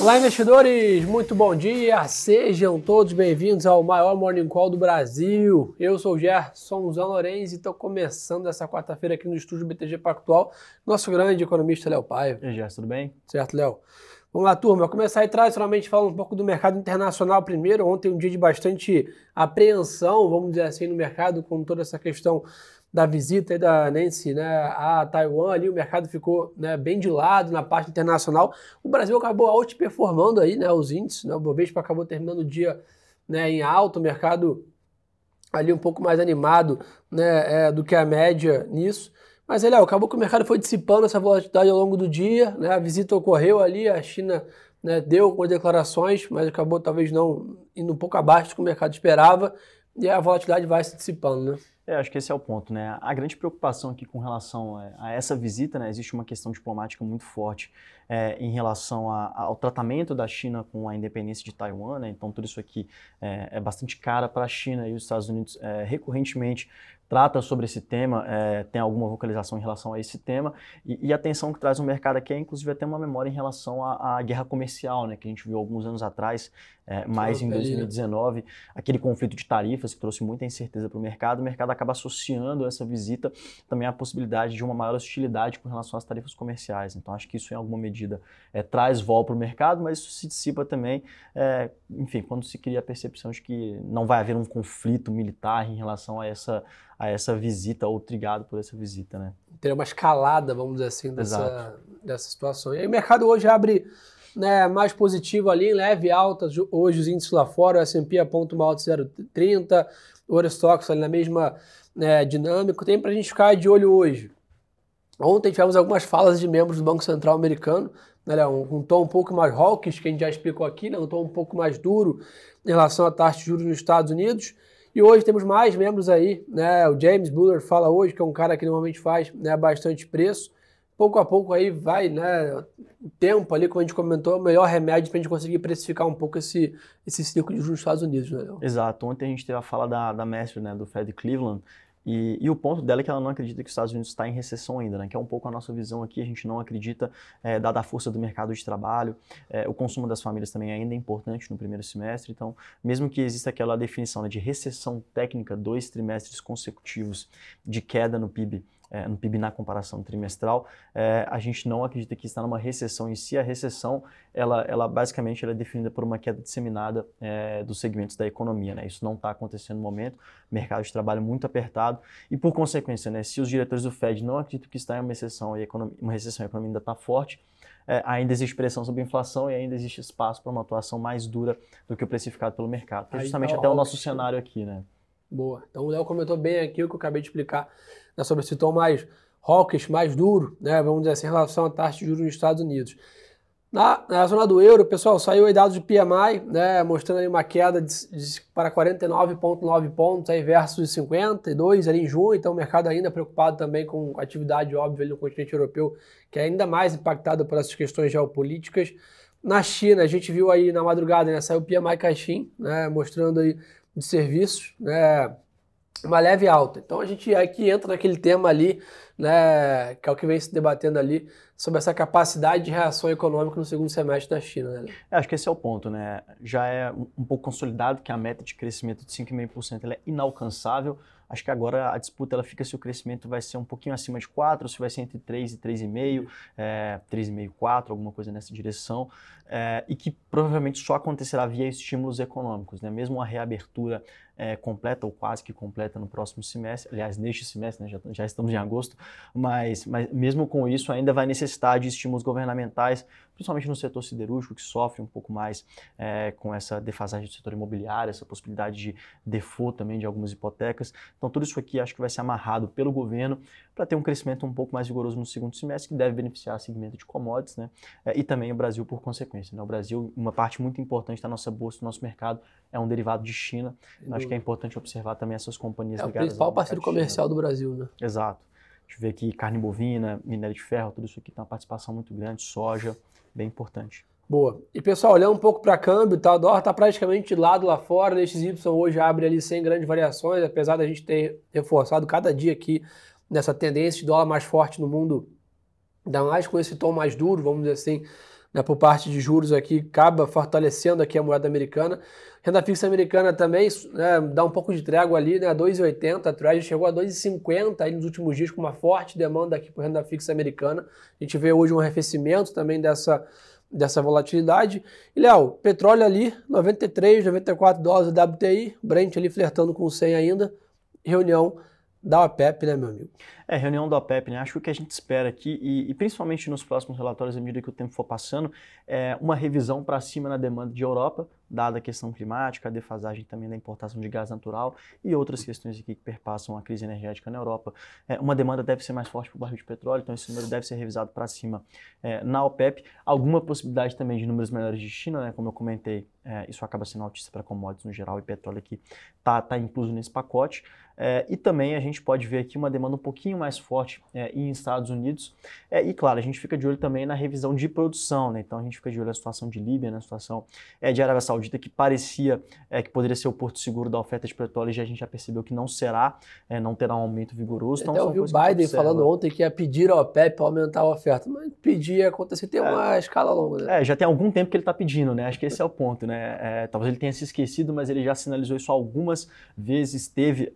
Olá, investidores! Muito bom dia! Sejam todos bem-vindos ao maior Morning Call do Brasil. Eu sou o Gerson Zanorenz e estou começando essa quarta-feira aqui no estúdio BTG Pactual, nosso grande economista Léo Paiva. E aí, Gerson, tudo bem? Certo, Léo? Vamos lá, turma. Vou começar aí tradicionalmente falando um pouco do mercado internacional primeiro. Ontem um dia de bastante apreensão, vamos dizer assim, no mercado, com toda essa questão da visita da Nancy né, a Taiwan, ali o mercado ficou né, bem de lado na parte internacional. O Brasil acabou outperformando aí, né, os índices, né, o Bovespa acabou terminando o dia né, em alto, o mercado ali um pouco mais animado né, é, do que a média nisso. Mas, Léo, acabou que o mercado foi dissipando essa volatilidade ao longo do dia, né, a visita ocorreu ali, a China né, deu algumas declarações, mas acabou talvez não indo um pouco abaixo do que o mercado esperava, e a volatilidade vai se dissipando, né? É, acho que esse é o ponto, né? A grande preocupação aqui com relação é, a essa visita, né? Existe uma questão diplomática muito forte é, em relação a, ao tratamento da China com a independência de Taiwan, né? Então tudo isso aqui é, é bastante cara para a China e os Estados Unidos é, recorrentemente trata sobre esse tema, é, tem alguma vocalização em relação a esse tema, e, e, a atenção que traz o mercado aqui é inclusive até uma memória em relação à, à guerra comercial, né, que a gente viu alguns anos atrás, é, mais em 2019, aquele conflito de tarifas que trouxe muita incerteza para o mercado, o mercado acaba associando essa visita também à possibilidade de uma maior hostilidade com relação às tarifas comerciais. Então acho que isso em alguma medida é, traz vol para o mercado, mas isso se dissipa também, é, enfim, quando se cria a percepção de que não vai haver um conflito militar em relação a essa a essa visita ou trigado por essa visita, né? Ter uma escalada, vamos dizer assim, dessa, dessa situação. E aí o mercado hoje abre né, mais positivo ali, em leve alta, hoje os índices lá fora, o S&P aponta uma alta 0,30, o Eurostox ali na mesma né, dinâmica, tem para a gente ficar de olho hoje. Ontem tivemos algumas falas de membros do Banco Central americano, né, um, um tom um pouco mais hawkish, que a gente já explicou aqui, né, um tom um pouco mais duro em relação à taxa de juros nos Estados Unidos, e hoje temos mais membros aí, né? O James Buller fala hoje, que é um cara que normalmente faz né, bastante preço. Pouco a pouco aí vai, né? O tempo ali, como a gente comentou, é o melhor remédio para a gente conseguir precificar um pouco esse, esse ciclo de juros nos Estados Unidos, né? Exato. Ontem a gente teve a fala da, da mestre, né, do Fed Cleveland, e, e, o ponto dela é que ela não acredita que os Estados Unidos está em recessão ainda, né? que é um pouco a nossa visão aqui. A gente não acredita, é, dada a força do mercado de trabalho, é, o consumo das famílias também ainda é importante no primeiro semestre. Então, mesmo que exista aquela definição né, de recessão técnica, dois trimestres consecutivos de queda no PIB é, no PIB na comparação trimestral, é, a gente não acredita que está numa recessão em si. A recessão, ela, ela basicamente ela é definida por uma queda disseminada é, dos segmentos da economia. Né? Isso não está acontecendo no momento, mercado de trabalho muito apertado e, por consequência, né, se os diretores do Fed não acreditam que está em uma recessão e a economia, uma recessão, a economia ainda está forte, é, ainda existe pressão sobre a inflação e ainda existe espaço para uma atuação mais dura do que o precificado pelo mercado. Que é justamente até o nosso cenário aqui, né? Boa. Então o Léo comentou bem aqui o que eu acabei de explicar né, sobre esse tom mais hawkish, mais duro, né, vamos dizer assim, em relação à taxa de juros nos Estados Unidos. Na, na zona do euro, pessoal, saiu aí dados de PMI, né, mostrando aí uma queda de, de, para 49,9 pontos aí versus 52 ali em junho, então o mercado ainda preocupado também com atividade óbvia no continente europeu, que é ainda mais impactado por essas questões geopolíticas. Na China, a gente viu aí na madrugada, né, saiu o PMI Caixin, né, mostrando aí de serviços, né, uma leve alta. Então a gente aqui entra naquele tema ali, né, que é o que vem se debatendo ali, sobre essa capacidade de reação econômica no segundo semestre da China. Né? É, acho que esse é o ponto, né? Já é um pouco consolidado que a meta de crescimento de 5,5% é inalcançável. Acho que agora a disputa ela fica se o crescimento vai ser um pouquinho acima de 4, se vai ser entre 3 e 3,5, é, 3,5, 4, alguma coisa nessa direção, é, e que provavelmente só acontecerá via estímulos econômicos, né? Mesmo a reabertura é, completa ou quase que completa no próximo semestre, aliás, neste semestre, né, já, já, estamos em agosto, mas, mas mesmo com isso ainda vai necessitar de estímulos governamentais, principalmente no setor siderúrgico, que sofre um pouco mais é, com essa defasagem do setor imobiliário, essa possibilidade de default também de algumas hipotecas. Então, tudo isso aqui acho que vai ser amarrado pelo governo para ter um crescimento um pouco mais vigoroso no segundo semestre, que deve beneficiar o segmento de commodities, né? É, e também o Brasil por consequência. Né? O Brasil, uma parte muito importante da nossa bolsa, do nosso mercado, é um derivado de China. Acho que é importante observar também essas companhias é ligadas. É o principal parceiro comercial do Brasil, né? Exato. A gente vê aqui carne bovina, minério de ferro, tudo isso aqui tem uma participação muito grande, soja, bem importante. Boa. E pessoal, olhando um pouco para câmbio, tá? o dólar está praticamente de lado lá fora, o XY hoje abre ali sem grandes variações, apesar da gente ter reforçado cada dia aqui nessa tendência de dólar mais forte no mundo, ainda mais com esse tom mais duro, vamos dizer assim, né, por parte de juros aqui, acaba fortalecendo aqui a moeda americana. Renda fixa americana também né, dá um pouco de trégua ali, né, 2,80, a Treasury chegou a 2,50 aí nos últimos dias com uma forte demanda aqui por renda fixa americana. A gente vê hoje um arrefecimento também dessa, dessa volatilidade. E, Léo, petróleo ali, 93, 94 dólares WTI, Brent ali flertando com 100 ainda, reunião da OPEP, né, meu amigo? É, reunião da OPEP, né? Acho que o que a gente espera aqui, e, e principalmente nos próximos relatórios, à medida que o tempo for passando, é uma revisão para cima na demanda de Europa, dada a questão climática, a defasagem também da importação de gás natural e outras questões aqui que perpassam a crise energética na Europa. É, uma demanda deve ser mais forte para o barril de petróleo, então esse número deve ser revisado para cima é, na OPEP. Alguma possibilidade também de números melhores de China, né? Como eu comentei, é, isso acaba sendo notícia para commodities no geral e petróleo aqui está tá incluso nesse pacote. É, e também a gente pode ver aqui uma demanda um pouquinho mais forte é, em Estados Unidos. É, e claro, a gente fica de olho também na revisão de produção, né? Então a gente fica de olho na situação de Líbia, na situação é, de Arábia Saudita, que parecia é, que poderia ser o porto seguro da oferta de petróleo, e já a gente já percebeu que não será, é, não terá um aumento vigoroso. Então, Até ouvi o Biden falando ontem que ia pedir ao OPEP para aumentar a oferta, mas pedir acontecer tem uma escala longa. Né? É, já tem algum tempo que ele está pedindo, né? Acho que esse é o ponto, né? talvez ele tenha se esquecido, mas ele já sinalizou isso algumas vezes, esteve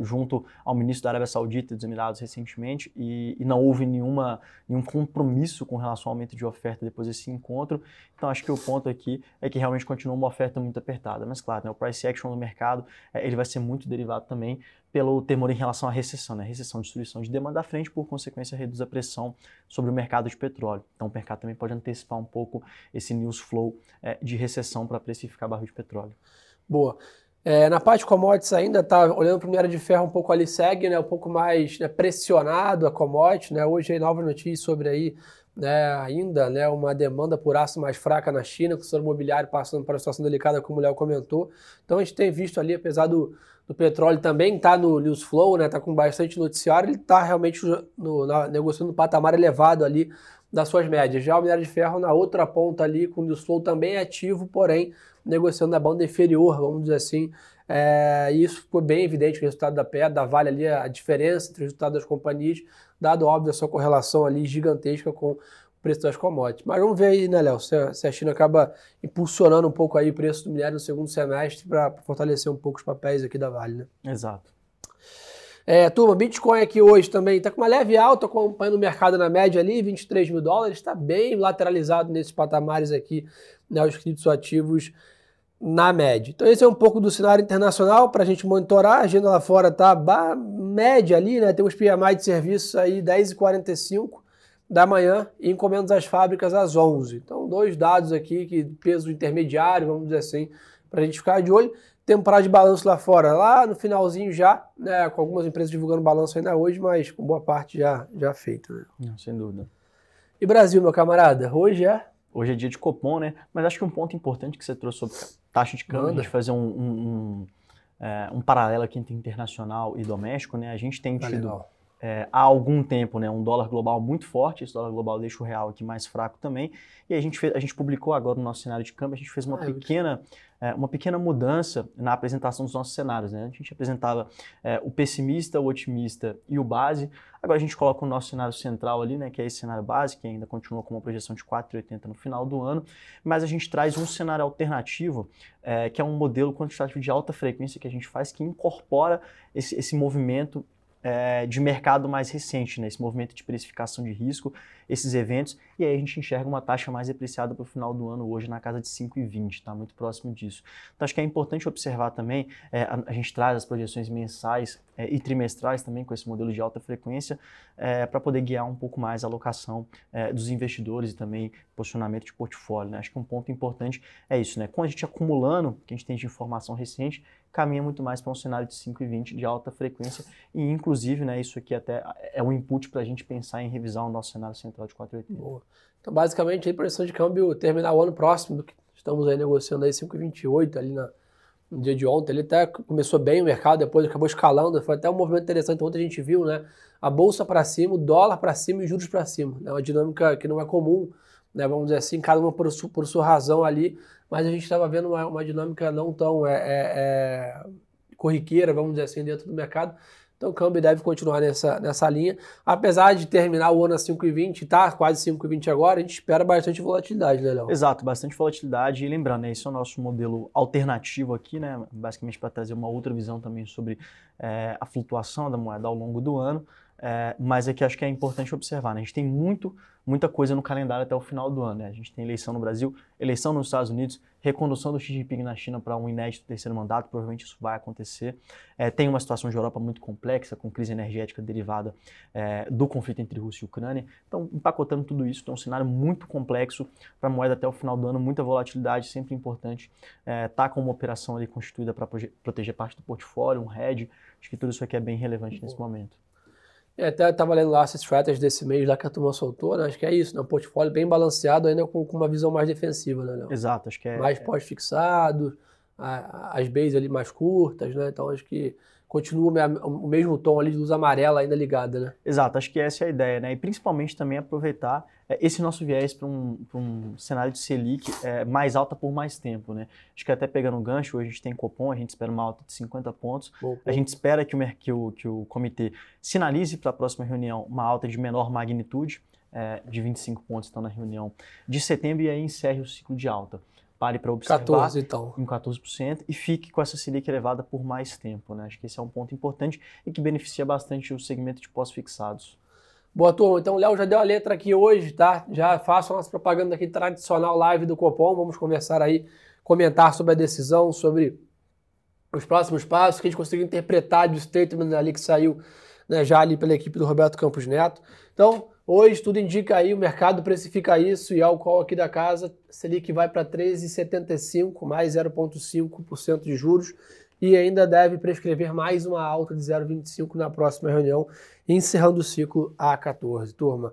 junto ao ministro da Arábia Saudita e dos Emirados recentemente, e, e, não houve nenhuma, nenhum compromisso com relação ao aumento de oferta depois desse encontro. Então acho que o ponto aqui é que realmente continua uma oferta muito apertada. Mas claro, né, o price action no mercado é, ele vai ser muito derivado também pelo temor em relação à recessão, né? Recessão, destruição de demanda à frente, por consequência, reduz a pressão sobre o mercado de petróleo. Então, o mercado também pode antecipar um pouco esse news flow é, de recessão para precificar barril de petróleo. Boa. É, na parte de commodities ainda está olhando para o minério de ferro um pouco ali segue, né, um pouco mais né, pressionado a commodity, né, hoje aí novas notícias sobre aí, né, ainda, né, uma demanda por aço mais fraca na China, com o setor imobiliário passando por uma situação delicada, como o Léo comentou. Então a gente tem visto ali, apesar do, do petróleo também estar tá no news flow, né, tá com bastante noticiário, ele está realmente no, na, negociando um patamar elevado ali das suas médias. Já o minério de ferro na outra ponta ali, com o news flow também ativo, porém negociando na banda inferior, vamos dizer assim. É, isso ficou bem evidente o resultado da pedra, da Vale ali, a diferença entre o resultado das companhias, dado óbvio a sua correlação ali gigantesca com o preço das commodities. Mas vamos ver aí, né, Léo, se, se, a China acaba impulsionando um pouco aí o preço do minério no segundo semestre para fortalecer um pouco os papéis aqui da Vale, né? Exato. É, turma, Bitcoin aqui hoje também está com uma leve alta, acompanhando o mercado na média ali, 23 mil dólares, está bem lateralizado nesses patamares aqui, né, os criptos ativos na média. Então esse é um pouco do cenário internacional para a gente monitorar, a agenda lá fora tá média ali, né, temos PMI de serviços aí 10h45 da manhã e encomendas às fábricas às 11 Então dois dados aqui, que peso intermediário, vamos dizer assim, para a gente ficar de olho temporada de balanço lá fora, lá no finalzinho já, né, com algumas empresas divulgando balanço ainda hoje, mas com boa parte já, já feito. Né? Não, sem dúvida. E Brasil, meu camarada, hoje é? Hoje é dia de Copom, né? Mas acho que um ponto importante que você trouxe sobre taxa de câmbio, Manda. a gente fazer um, um, um, é, um paralelo aqui entre internacional e doméstico, né? A gente tem tá tido é, há algum tempo né, um dólar global muito forte, esse dólar global deixa o real aqui mais fraco também, e a gente, fez, a gente publicou agora no nosso cenário de câmbio, a gente fez uma ah, pequena é, uma pequena mudança na apresentação dos nossos cenários. Né? A gente apresentava é, o pessimista, o otimista e o base. Agora a gente coloca o nosso cenário central ali, né, que é esse cenário base, que ainda continua com uma projeção de 4,80 no final do ano, mas a gente traz um cenário alternativo, é, que é um modelo quantitativo de alta frequência que a gente faz, que incorpora esse, esse movimento é, de mercado mais recente, né? esse movimento de precificação de risco, esses eventos, e aí a gente enxerga uma taxa mais apreciada para o final do ano hoje na casa de 5,20, está muito próximo disso. Então acho que é importante observar também, é, a, a, gente traz as projeções mensais é, e trimestrais também com esse modelo de alta frequência, é, para poder guiar um pouco mais a alocação é, dos investidores e também posicionamento de portfólio. Né? Acho que um ponto importante é isso, né? com a gente acumulando, que a gente tem de informação recente, caminha muito mais para um cenário de 5,20 de alta frequência e inclusive, né, isso aqui até é um input para a gente pensar em revisar o nosso cenário central de 4,80. Boa. Então, basicamente, a projeção de câmbio terminar o ano próximo do que estamos aí negociando aí 5,28 ali na, no dia de ontem. Ele até começou bem o mercado, depois acabou escalando, foi até um movimento interessante. Ontem a gente viu, né, a bolsa para cima, o dólar para cima e juros para cima. É né, uma dinâmica que não é comum, né, vamos dizer assim, cada uma por, por sua razão ali, mas a gente estava vendo uma, uma, dinâmica não tão é, é, é, corriqueira, vamos dizer assim, dentro do mercado. Então o câmbio deve continuar nessa, nessa linha. Apesar de terminar o ano a 5,20, está quase 5,20 agora, a gente espera bastante volatilidade, né, Léo? Exato, bastante volatilidade. E lembrando, né, esse é o nosso modelo alternativo aqui, né? Basicamente para trazer uma outra visão também sobre é, a flutuação da moeda ao longo do ano. É, mas aqui acho que é importante observar, né? A gente tem muito, muita coisa no calendário até o final do ano, né? A gente tem eleição no Brasil, eleição nos Estados Unidos, recondução do Xi Jinping na China para um inédito terceiro mandato, provavelmente isso vai acontecer. É, tem uma situação de Europa muito complexa, com crise energética derivada é, do conflito entre Rússia e Ucrânia. Então, empacotando tudo isso, tem um cenário muito complexo para a moeda até o final do ano, muita volatilidade, sempre importante estar é, tá com uma operação ali constituída para proteger parte do portfólio, um hedge. Acho que tudo isso aqui é bem relevante nesse momento. É, até estava lendo lá as strategies desse mês lá que a turma soltou, né? Acho que é isso, né? Um portfólio bem balanceado, ainda com, com uma visão mais defensiva, né, Léo? Exato, acho que é. Mais é... pós-fixado, as bases ali mais curtas, né? Então acho que continua o mesmo tom ali de luz amarela ainda ligada, né? Exato, acho que essa é a ideia, né? E principalmente também aproveitar é, esse nosso viés para um, um cenário de Selic é, mais alta por mais tempo, né? Acho que até pegando um gancho, hoje a gente tem Copom, a gente espera uma alta de 50 pontos, a gente espera que o, que o, que o comitê sinalize para a próxima reunião uma alta de menor magnitude, é, de 25 pontos então na reunião de setembro e aí encerre o ciclo de alta pare para observar 14, então. em 14% e fique com essa Selic elevada por mais tempo. Né? Acho que esse é um ponto importante e que beneficia bastante o segmento de pós-fixados. Boa, turma. Então, o Léo já deu a letra aqui hoje, tá? Já faço a nossa propaganda aqui tradicional live do Copom. Vamos conversar aí, comentar sobre a decisão, sobre os próximos passos, que a gente conseguiu interpretar do statement ali que saiu né, já ali pela equipe do Roberto Campos Neto. Então, Hoje tudo indica aí, o mercado precifica isso e qual aqui da casa, Selic vai para 13,75, mais 0,5% de juros e ainda deve prescrever mais uma alta de 0,25 na próxima reunião, encerrando o ciclo A14, turma.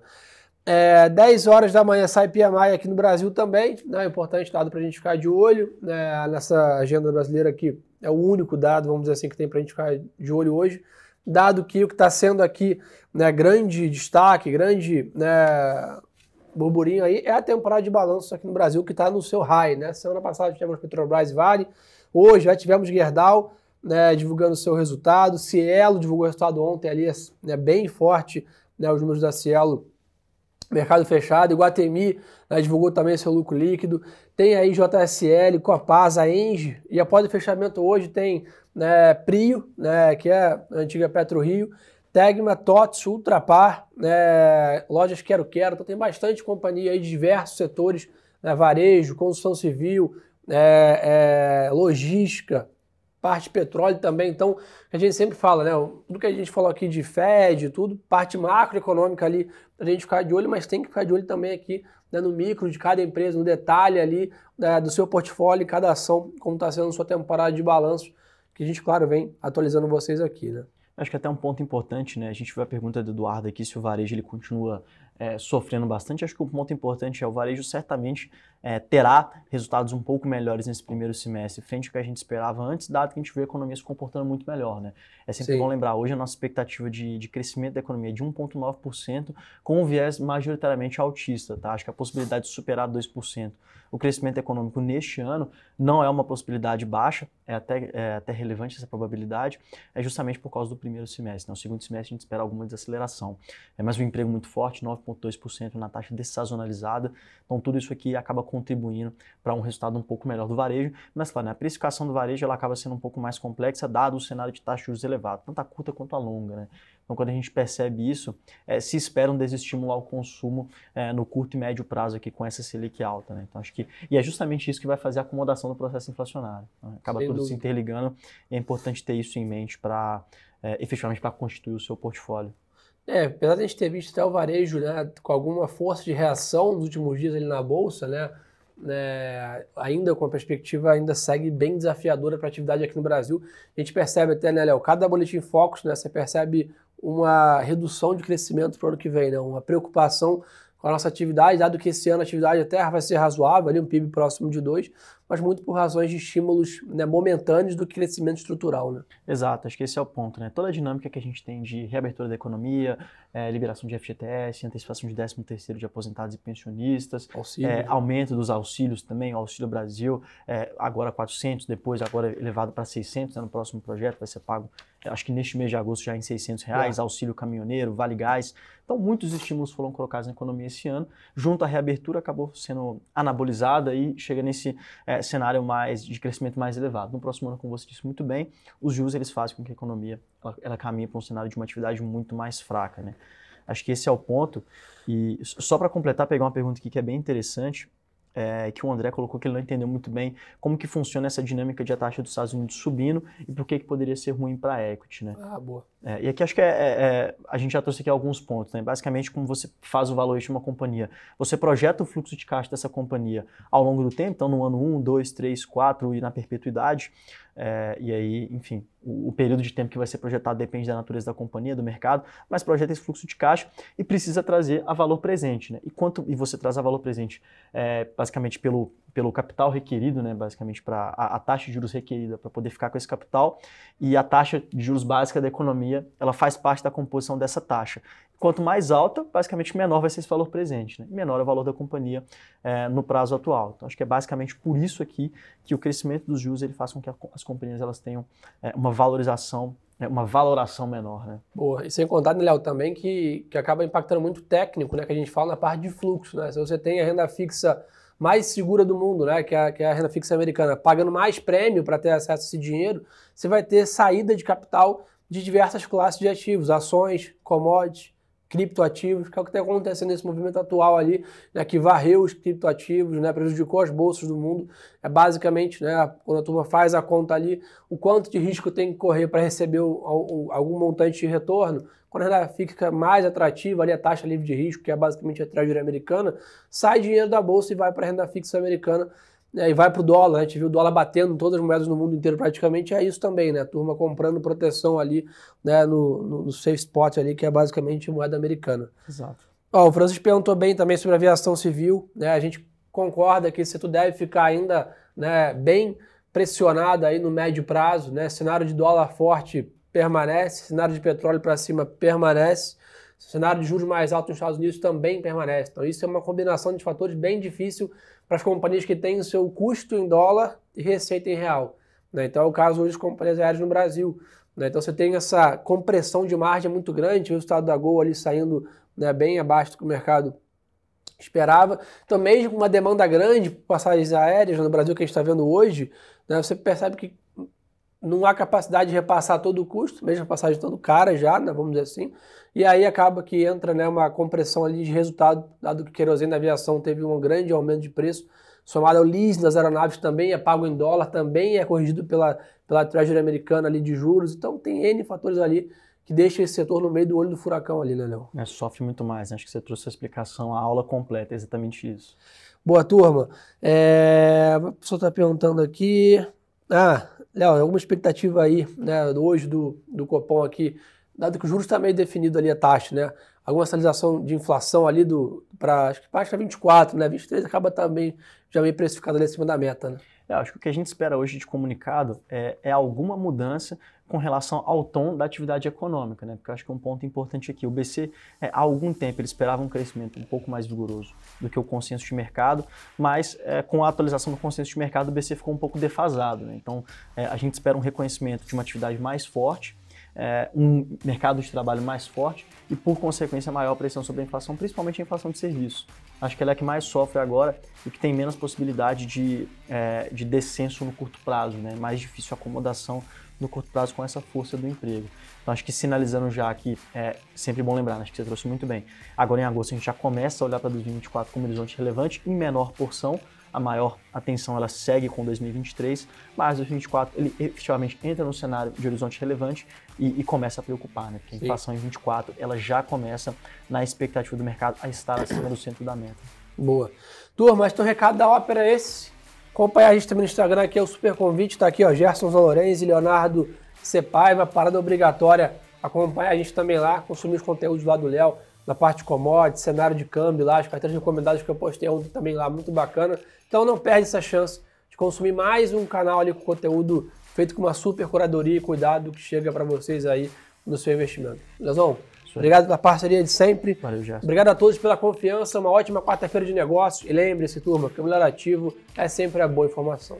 É, 10 horas da manhã sai PMI aqui no Brasil também, né, importante dado para a gente ficar de olho né, nessa agenda brasileira aqui, é o único dado, vamos dizer assim, que tem para a gente ficar de olho hoje dado que o que está sendo aqui né, grande destaque, grande né, burburinho aí é a temporada de balanço aqui no Brasil que está no seu high. Né? Semana passada tivemos Petrobras e Vale, hoje já tivemos Gerdau né, divulgando seu resultado, Cielo divulgou o resultado ontem ali, né, bem forte, né, os números da Cielo mercado fechado, Iguatemi né, divulgou também seu lucro líquido, tem aí JSL, Copasa, Engie, e após o fechamento hoje tem né, Prio, né, que é a antiga Petro Rio, Tegma, TOTS, Ultrapar, né, lojas Quero Quero, então tem bastante companhia aí de diversos setores, né, varejo, construção civil, é, é, logística, parte de petróleo também, então a gente sempre fala, né, tudo que a gente falou aqui de Fed, tudo, parte macroeconômica ali, a gente ficar de olho, mas tem que ficar de olho também aqui né, no micro de cada empresa, no detalhe ali né, do seu portfólio, cada ação, como está sendo sua temporada de balanço, que a gente, claro, vem atualizando vocês aqui, né? Acho que até um ponto importante, né? A gente viu a pergunta do Eduardo aqui se o varejo ele continua é, sofrendo bastante. Acho que o ponto importante é o varejo certamente é, terá resultados um pouco melhores nesse primeiro semestre, frente ao que a gente esperava antes, dado que a gente viu a economia se comportando muito melhor. Né? É sempre Sim. bom lembrar, hoje a nossa expectativa de, de crescimento da economia é de 1,9%, com um viés majoritariamente altista. Tá? Acho que a possibilidade de superar 2% o crescimento econômico neste ano não é uma possibilidade baixa, é até, é até relevante essa probabilidade, é justamente por causa do primeiro semestre. No né? segundo semestre a gente espera alguma desaceleração. É mais um emprego muito forte, 9,2% na taxa dessazonalizada, então tudo isso aqui acaba contribuindo para um resultado um pouco melhor do varejo, mas claro, né, a precificação do varejo ela acaba sendo um pouco mais complexa, dado o cenário de taxa de juros elevado, tanto a curta quanto a longa. Né? Então, quando a gente percebe isso, é, se espera um desestímulo ao consumo é, no curto e médio prazo aqui com essa Selic alta. Né? Então, acho que, e é justamente isso que vai fazer a acomodação do processo inflacionário. Né? Acaba Sem tudo dúvida. se interligando e é importante ter isso em mente para, é, efetivamente, para constituir o seu portfólio. É, apesar de a gente ter visto até o varejo né, com alguma força de reação nos últimos dias ali na Bolsa, né, né, ainda com a perspectiva ainda segue bem desafiadora para a atividade aqui no Brasil. A gente percebe até, né, Léo, cada boletim Focus, né, você percebe uma redução de crescimento para o ano que vem, né, uma preocupação com a nossa atividade, dado que esse ano a atividade até vai ser razoável, ali um PIB próximo de 2, mas muito por razões de estímulos né, momentâneos do crescimento estrutural. Né? Exato, acho que esse é o ponto. Né? Toda a dinâmica que a gente tem de reabertura da economia, é, liberação de FGTS, antecipação de 13 terceiro de aposentados e pensionistas, é, aumento dos auxílios também, o Auxílio Brasil, é, agora 400, depois agora elevado para 600 né, no próximo projeto, vai ser pago acho que neste mês de agosto já em 600 reais, é. auxílio caminhoneiro, vale gás. Então, muitos estímulos foram colocados na economia esse ano. Junto à reabertura, acabou sendo anabolizada e chega nesse é, cenário mais de crescimento mais elevado. No próximo ano, como você disse muito bem, os juros eles fazem com que a economia ela, ela caminhe para um cenário de uma atividade muito mais fraca. Né? Acho que esse é o ponto. E só para completar, pegar uma pergunta aqui que é bem interessante é, que o André colocou que ele não entendeu muito bem como que funciona essa dinâmica de a taxa dos Estados Unidos subindo e por que, que poderia ser ruim para a equity, né? Ah, boa. É, e aqui acho que é, é, é, a gente já trouxe aqui alguns pontos, né? Basicamente, como você faz o valuation de uma companhia. Você projeta o fluxo de caixa dessa companhia ao longo do tempo, então no ano 1, 2, 3, 4 e na perpetuidade. É, e aí, enfim, o, o, período de tempo que vai ser projetado depende da natureza da companhia, do mercado, mas projeta esse fluxo de caixa e precisa trazer a valor presente. Né? E quanto e você traz a valor presente é, basicamente pelo, pelo capital requerido, né? basicamente para a, a, taxa de juros requerida para poder ficar com esse capital e a taxa de juros básica da economia, ela faz parte da composição dessa taxa. Quanto mais alta, basicamente menor vai ser esse valor presente, né? menor é o valor da companhia é, no prazo atual. Então, acho que é basicamente por isso aqui que o crescimento dos juros ele faz com que as companhias elas tenham é, uma valorização, é, uma valoração menor. Né? Boa, e sem contar, né, Léo, também que, que acaba impactando muito o técnico, né, que a gente fala na parte de fluxo. Né? Se você tem a renda fixa mais segura do mundo, né, que é, que é a renda fixa americana, pagando mais prêmio para ter acesso a esse dinheiro, você vai ter saída de capital de diversas classes de ativos, ações, commodities, criptoativos, que é o que está acontecendo nesse movimento atual ali, né, que varreu os criptoativos, né, prejudicou as bolsas do mundo. É basicamente, né, quando a turma faz a conta ali, o quanto de risco tem que correr para receber o, o, algum montante de retorno. Quando a renda fica mais atrativa, ali a taxa livre de risco, que é basicamente a treasury americana, sai dinheiro da bolsa e vai para a renda fixa americana né, e vai para o dólar. Né? A gente viu o dólar batendo em todas as moedas no mundo inteiro praticamente, é isso também, né? A turma comprando proteção ali né, no, no, no safe spot ali, que é basicamente moeda americana. Exato. Ó, o Francisco perguntou bem também sobre a aviação civil, né? A gente concorda que esse setor deve ficar ainda né, bem pressionado aí no médio prazo, né? Cenário de dólar forte permanece, cenário de petróleo para cima permanece, cenário de juros mais alto nos Estados Unidos também permanece. Então isso é uma combinação de fatores bem difícil para as companhias que têm o seu custo em dólar e receita em real. Né? Então é o caso hoje das companhias aéreas no Brasil. Né? Então você tem essa compressão de margem muito grande, o resultado da Gol ali saindo né, bem abaixo do que o mercado esperava. Então, mesmo com uma demanda grande por passagens aéreas no Brasil que a gente está vendo hoje, né, você percebe que não há capacidade de repassar todo o custo, mesmo a passagem estando cara já, né, vamos dizer assim, e aí acaba que entra né, uma compressão ali de resultado, dado que o querosene da aviação teve um grande aumento de preço, somado ao leasing das aeronaves também é pago em dólar, também é corrigido pela, pela Treasury americana ali de juros, então tem N fatores ali que deixam esse setor no meio do olho do furacão ali, né, Léo? É, sofre muito mais, né? acho que você trouxe a explicação, a aula completa, é exatamente isso. Boa, turma. É... A pessoa está perguntando aqui... Ah, Léo, alguma expectativa aí, né, hoje do, do Copom aqui, dado que o juros está meio definido ali a taxa, né? Alguma sinalização de inflação ali do para acho que para 24, né? 23 acaba também já meio precificado ali acima da meta, né? É, acho que o que a gente espera hoje de comunicado é, é, alguma mudança com relação ao tom da atividade econômica, né? Porque eu acho que é um ponto importante aqui. O BC, é, há algum tempo, ele esperava um crescimento um pouco mais vigoroso do que o consenso de mercado, mas é, com a atualização do consenso de mercado, o BC ficou um pouco defasado. Né? Então, é, a gente espera um reconhecimento de uma atividade mais forte, é, um mercado de trabalho mais forte e, por consequência, maior pressão sobre a inflação, principalmente a inflação de serviços. Acho que ela é a que mais sofre agora e que tem menos possibilidade de, é, de descenso no curto prazo, né? mais difícil acomodação no curto prazo com essa força do emprego. Então, acho que sinalizando já aqui, é sempre bom lembrar, né? acho que você trouxe muito bem. Agora, em agosto, a gente já começa a olhar para 2024 como horizonte relevante, em menor porção, a maior atenção ela segue com 2023, mas 2024 ele efetivamente entra no cenário de horizonte relevante e, e começa a preocupar, né? Porque a inflação Sim. em 24 ela já começa na expectativa do mercado a estar acima do centro da meta. Boa. Turma, mas teu recado da ópera é esse. Acompanhar a gente também no Instagram, aqui é o super convite, está aqui, ó, Gerson Zalorenzi, Leonardo Cepaiva, parada obrigatória. Acompanhar a gente também lá, consumir os conteúdos lá do Léo, na parte de commodities, cenário de câmbio lá, as carteiras recomendadas que eu postei ontem também lá, muito bacana. Então não perde essa chance de consumir mais um canal ali com conteúdo feito com uma super curadoria e cuidado que chega para vocês aí no seu investimento. Lesão, obrigado pela parceria de sempre. Valeu, Gerson. Obrigado a todos pela confiança. Uma ótima quarta-feira de negócios. E lembre-se, turma, que o melhor ativo é sempre a boa informação.